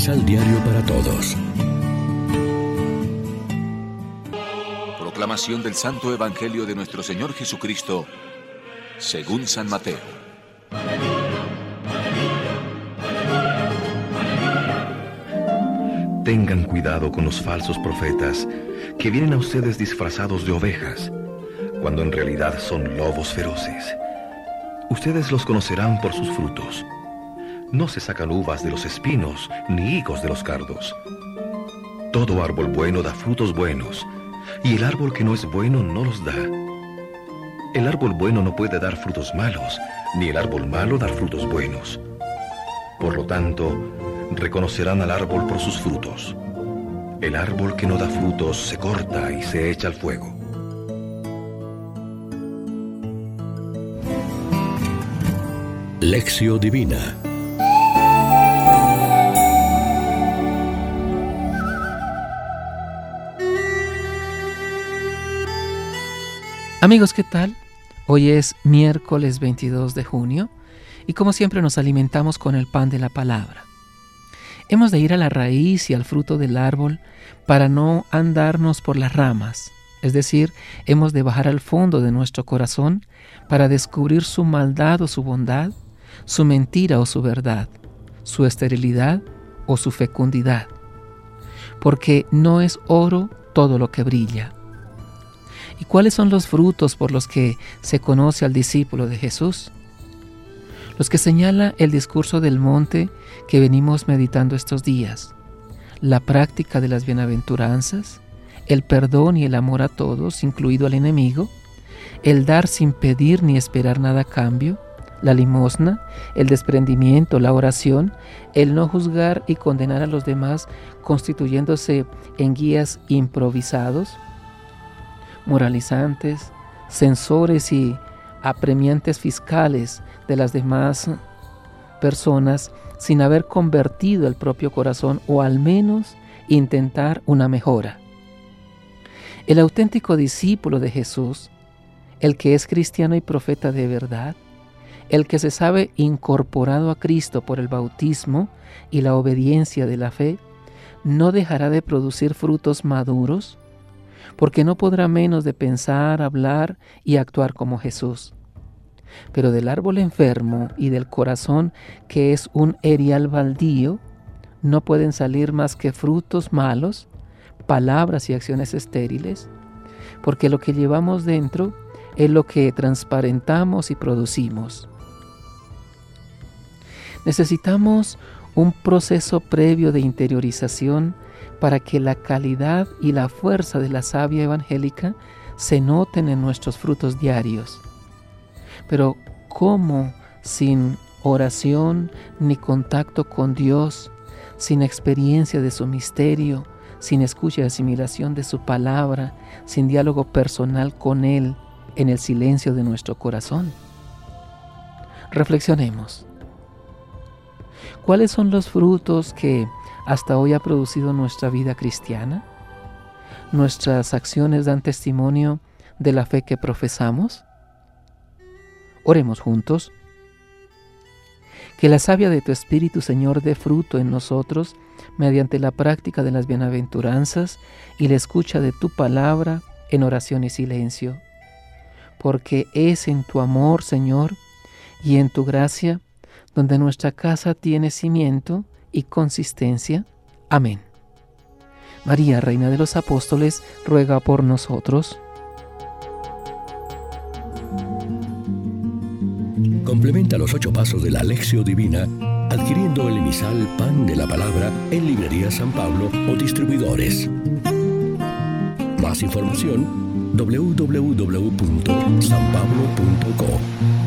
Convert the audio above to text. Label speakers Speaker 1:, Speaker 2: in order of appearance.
Speaker 1: Misal Diario para Todos.
Speaker 2: Proclamación del Santo Evangelio de nuestro Señor Jesucristo, según San Mateo.
Speaker 3: Tengan cuidado con los falsos profetas que vienen a ustedes disfrazados de ovejas, cuando en realidad son lobos feroces. Ustedes los conocerán por sus frutos. No se sacan uvas de los espinos, ni higos de los cardos. Todo árbol bueno da frutos buenos, y el árbol que no es bueno no los da. El árbol bueno no puede dar frutos malos, ni el árbol malo dar frutos buenos. Por lo tanto, reconocerán al árbol por sus frutos. El árbol que no da frutos se corta y se echa al fuego.
Speaker 1: Lección Divina
Speaker 4: Amigos, ¿qué tal? Hoy es miércoles 22 de junio y como siempre nos alimentamos con el pan de la palabra. Hemos de ir a la raíz y al fruto del árbol para no andarnos por las ramas, es decir, hemos de bajar al fondo de nuestro corazón para descubrir su maldad o su bondad, su mentira o su verdad, su esterilidad o su fecundidad, porque no es oro todo lo que brilla ¿Y cuáles son los frutos por los que se conoce al discípulo de Jesús? Los que señala el discurso del monte que venimos meditando estos días, la práctica de las bienaventuranzas, el perdón y el amor a todos, incluido al enemigo, el dar sin pedir ni esperar nada a cambio, la limosna, el desprendimiento, la oración, el no juzgar y condenar a los demás constituyéndose en guías improvisados, moralizantes, censores y apremiantes fiscales de las demás personas sin haber convertido el propio corazón o al menos intentar una mejora. El auténtico discípulo de Jesús, el que es cristiano y profeta de verdad, el que se sabe incorporado a Cristo por el bautismo y la obediencia de la fe, no dejará de producir frutos maduros porque no podrá menos de pensar, hablar y actuar como Jesús. Pero del árbol enfermo y del corazón que es un erial baldío, no pueden salir más que frutos malos, palabras y acciones estériles, porque lo que llevamos dentro es lo que transparentamos y producimos. Necesitamos un proceso previo de interiorización para que la calidad y la fuerza de la savia evangélica se noten en nuestros frutos diarios. Pero ¿cómo sin oración ni contacto con Dios, sin experiencia de su misterio, sin escucha y asimilación de su palabra, sin diálogo personal con Él en el silencio de nuestro corazón? Reflexionemos. ¿Cuáles son los frutos que hasta hoy ha producido nuestra vida cristiana? ¿Nuestras acciones dan testimonio de la fe que profesamos? Oremos juntos. Que la savia de tu Espíritu, Señor, dé fruto en nosotros mediante la práctica de las bienaventuranzas y la escucha de tu palabra en oración y silencio. Porque es en tu amor, Señor, y en tu gracia donde nuestra casa tiene cimiento y consistencia. Amén. María, Reina de los Apóstoles, ruega por nosotros.
Speaker 1: Complementa los ocho pasos de la Alexio Divina adquiriendo el emisal Pan de la Palabra en Librería San Pablo o distribuidores. Más información www.sanpablo.co